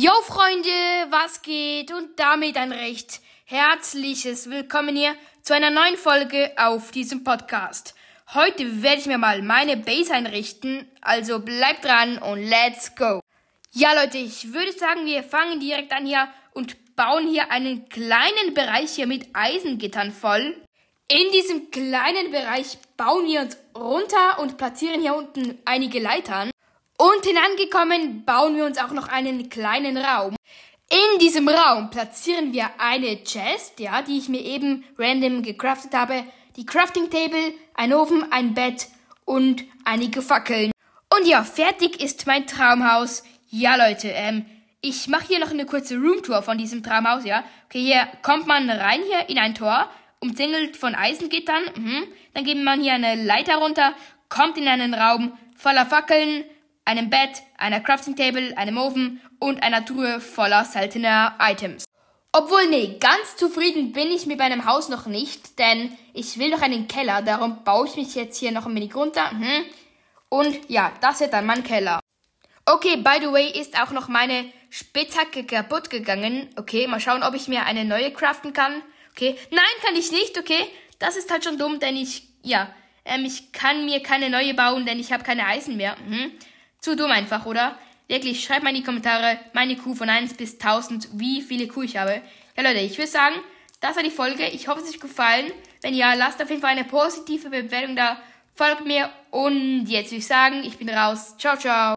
Jo Freunde, was geht? Und damit ein recht herzliches Willkommen hier zu einer neuen Folge auf diesem Podcast. Heute werde ich mir mal meine Base einrichten, also bleibt dran und let's go. Ja Leute, ich würde sagen, wir fangen direkt an hier und bauen hier einen kleinen Bereich hier mit Eisengittern voll. In diesem kleinen Bereich bauen wir uns runter und platzieren hier unten einige Leitern. Unten angekommen bauen wir uns auch noch einen kleinen Raum. In diesem Raum platzieren wir eine Chest, ja, die ich mir eben random gecraftet habe, die Crafting Table, ein Ofen, ein Bett und einige Fackeln. Und ja, fertig ist mein Traumhaus. Ja, Leute, ähm, ich mache hier noch eine kurze Roomtour von diesem Traumhaus, ja. Okay, hier kommt man rein hier in ein Tor, umzingelt von Eisengittern. Mhm. Dann geht man hier eine Leiter runter, kommt in einen Raum voller Fackeln, einem Bett, einer Crafting Table, einem Ofen und einer Truhe voller seltener Items. Obwohl, nee, ganz zufrieden bin ich mit meinem Haus noch nicht, denn ich will noch einen Keller, darum baue ich mich jetzt hier noch ein wenig runter. Mhm. Und ja, das wird dann mein Keller. Okay, by the way, ist auch noch meine Spitzhacke kaputt gegangen. Okay, mal schauen, ob ich mir eine neue craften kann. Okay, nein, kann ich nicht, okay. Das ist halt schon dumm, denn ich, ja, ähm, ich kann mir keine neue bauen, denn ich habe keine Eisen mehr. Mhm. Zu dumm einfach, oder? Wirklich, schreibt mal in die Kommentare meine Kuh von 1 bis 1000, wie viele Kuh ich habe. Ja, Leute, ich würde sagen, das war die Folge. Ich hoffe, es hat euch gefallen. Wenn ja, lasst auf jeden Fall eine positive Bewertung da. Folgt mir. Und jetzt würde ich sagen, ich bin raus. Ciao, ciao.